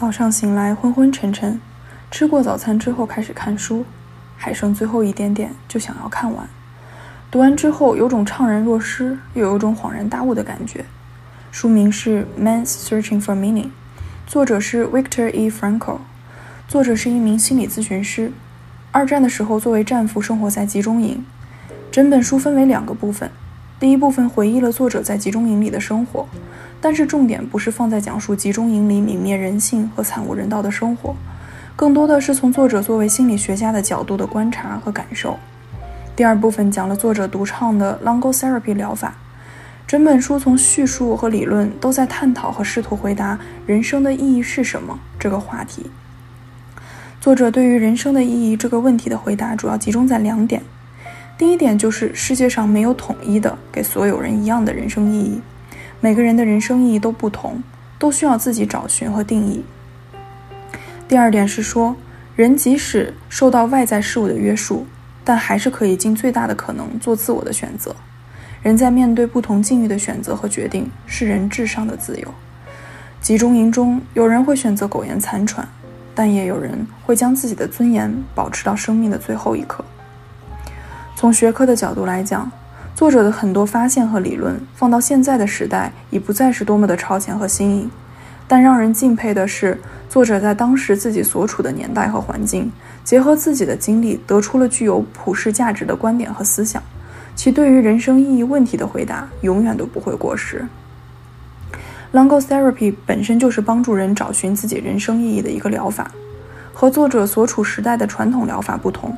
早上醒来昏昏沉沉，吃过早餐之后开始看书，还剩最后一点点就想要看完。读完之后有种怅然若失，又有种恍然大悟的感觉。书名是《Man's Searching for Meaning》，作者是 Victor E. Frankl，作者是一名心理咨询师。二战的时候作为战俘生活在集中营。整本书分为两个部分，第一部分回忆了作者在集中营里的生活。但是重点不是放在讲述集中营里泯灭人性和惨无人道的生活，更多的是从作者作为心理学家的角度的观察和感受。第二部分讲了作者独创的 Longo Therapy 疗法。整本书从叙述和理论都在探讨和试图回答人生的意义是什么这个话题。作者对于人生的意义这个问题的回答主要集中在两点：第一点就是世界上没有统一的给所有人一样的人生意义。每个人的人生意义都不同，都需要自己找寻和定义。第二点是说，人即使受到外在事物的约束，但还是可以尽最大的可能做自我的选择。人在面对不同境遇的选择和决定，是人至上的自由。集中营中，有人会选择苟延残喘，但也有人会将自己的尊严保持到生命的最后一刻。从学科的角度来讲，作者的很多发现和理论放到现在的时代，已不再是多么的超前和新颖。但让人敬佩的是，作者在当时自己所处的年代和环境，结合自己的经历，得出了具有普世价值的观点和思想。其对于人生意义问题的回答，永远都不会过时。Logotherapy 本身就是帮助人找寻自己人生意义的一个疗法，和作者所处时代的传统疗法不同。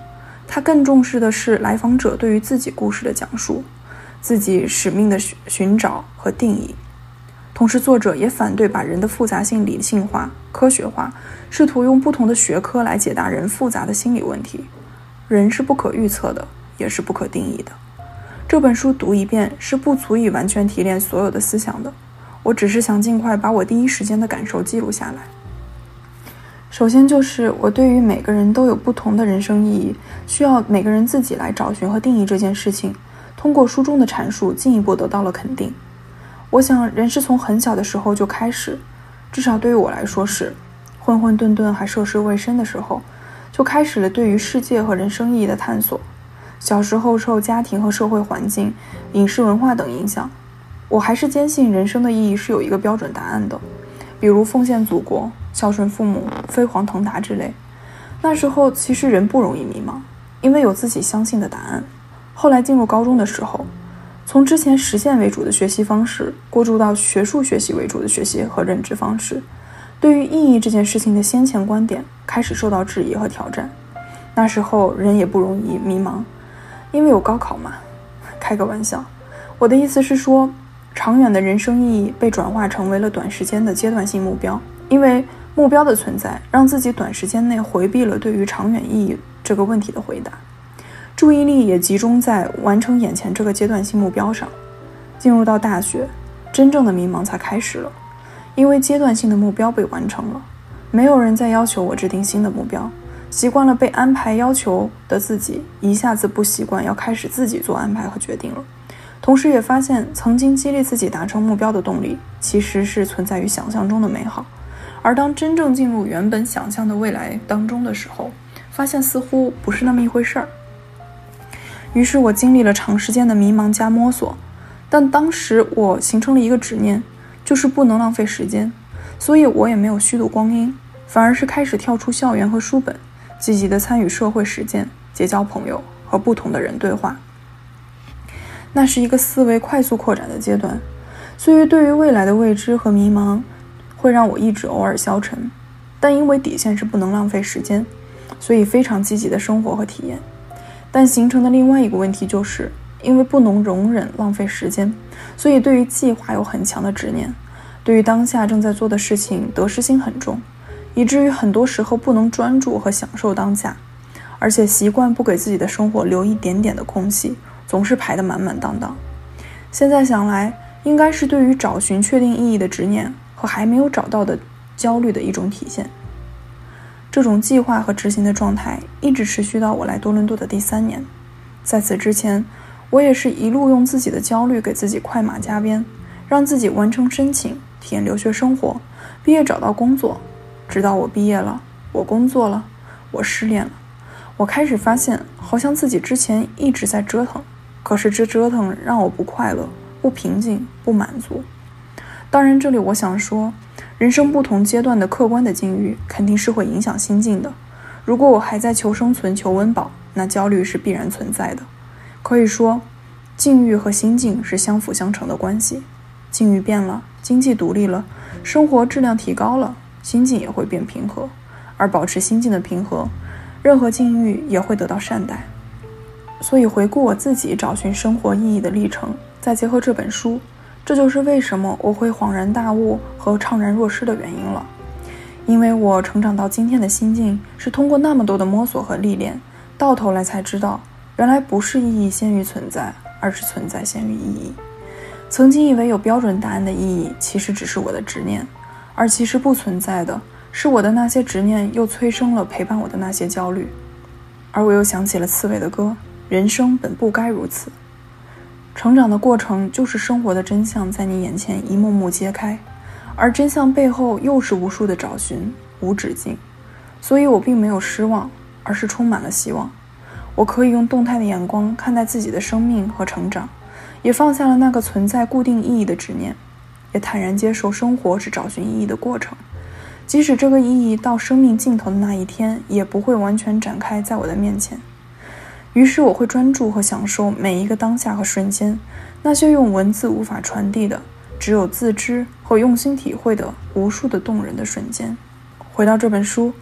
他更重视的是来访者对于自己故事的讲述，自己使命的寻寻找和定义。同时，作者也反对把人的复杂性理性化、科学化，试图用不同的学科来解答人复杂的心理问题。人是不可预测的，也是不可定义的。这本书读一遍是不足以完全提炼所有的思想的。我只是想尽快把我第一时间的感受记录下来。首先就是我对于每个人都有不同的人生意义，需要每个人自己来找寻和定义这件事情，通过书中的阐述进一步得到了肯定。我想人是从很小的时候就开始，至少对于我来说是混混沌沌还涉世未深的时候，就开始了对于世界和人生意义的探索。小时候受家庭和社会环境、影视文化等影响，我还是坚信人生的意义是有一个标准答案的，比如奉献祖国。孝顺父母、飞黄腾达之类，那时候其实人不容易迷茫，因为有自己相信的答案。后来进入高中的时候，从之前实践为主的学习方式，过渡到学术学习为主的学习和认知方式，对于意义这件事情的先前观点开始受到质疑和挑战。那时候人也不容易迷茫，因为有高考嘛。开个玩笑，我的意思是说，长远的人生意义被转化成为了短时间的阶段性目标，因为。目标的存在让自己短时间内回避了对于长远意义这个问题的回答，注意力也集中在完成眼前这个阶段性目标上。进入到大学，真正的迷茫才开始了，因为阶段性的目标被完成了，没有人再要求我制定新的目标。习惯了被安排要求的自己，一下子不习惯要开始自己做安排和决定了。同时也发现，曾经激励自己达成目标的动力，其实是存在于想象中的美好。而当真正进入原本想象的未来当中的时候，发现似乎不是那么一回事儿。于是我经历了长时间的迷茫加摸索，但当时我形成了一个执念，就是不能浪费时间，所以我也没有虚度光阴，反而是开始跳出校园和书本，积极的参与社会实践，结交朋友，和不同的人对话。那是一个思维快速扩展的阶段，所以对于未来的未知和迷茫。会让我一直偶尔消沉，但因为底线是不能浪费时间，所以非常积极的生活和体验。但形成的另外一个问题就是，因为不能容忍浪费时间，所以对于计划有很强的执念，对于当下正在做的事情得失心很重，以至于很多时候不能专注和享受当下，而且习惯不给自己的生活留一点点的空隙，总是排得满满当当。现在想来，应该是对于找寻确定意义的执念。和还没有找到的焦虑的一种体现。这种计划和执行的状态一直持续到我来多伦多的第三年。在此之前，我也是一路用自己的焦虑给自己快马加鞭，让自己完成申请、体验留学生活、毕业找到工作，直到我毕业了，我工作了，我失恋了，我开始发现，好像自己之前一直在折腾，可是这折腾让我不快乐、不平静、不满足。当然，这里我想说，人生不同阶段的客观的境遇肯定是会影响心境的。如果我还在求生存、求温饱，那焦虑是必然存在的。可以说，境遇和心境是相辅相成的关系。境遇变了，经济独立了，生活质量提高了，心境也会变平和。而保持心境的平和，任何境遇也会得到善待。所以，回顾我自己找寻生活意义的历程，再结合这本书。这就是为什么我会恍然大悟和怅然若失的原因了，因为我成长到今天的心境是通过那么多的摸索和历练，到头来才知道，原来不是意义先于存在，而是存在先于意义。曾经以为有标准答案的意义，其实只是我的执念，而其实不存在的是我的那些执念又催生了陪伴我的那些焦虑，而我又想起了刺猬的歌，人生本不该如此。成长的过程就是生活的真相在你眼前一幕幕揭开，而真相背后又是无数的找寻，无止境。所以我并没有失望，而是充满了希望。我可以用动态的眼光看待自己的生命和成长，也放下了那个存在固定意义的执念，也坦然接受生活是找寻意义的过程。即使这个意义到生命尽头的那一天，也不会完全展开在我的面前。于是我会专注和享受每一个当下和瞬间，那些用文字无法传递的，只有自知和用心体会的无数的动人的瞬间。回到这本书，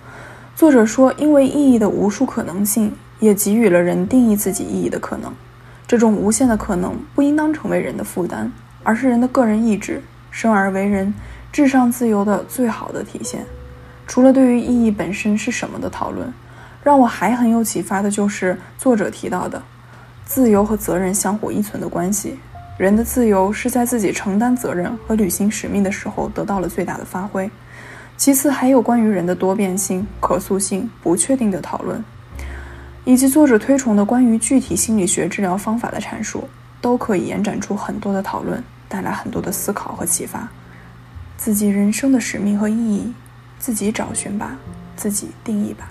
作者说，因为意义的无数可能性，也给予了人定义自己意义的可能。这种无限的可能不应当成为人的负担，而是人的个人意志、生而为人、至上自由的最好的体现。除了对于意义本身是什么的讨论。让我还很有启发的就是作者提到的，自由和责任相互依存的关系。人的自由是在自己承担责任和履行使命的时候得到了最大的发挥。其次，还有关于人的多变性、可塑性、不确定的讨论，以及作者推崇的关于具体心理学治疗方法的阐述，都可以延展出很多的讨论，带来很多的思考和启发。自己人生的使命和意义，自己找寻吧，自己定义吧。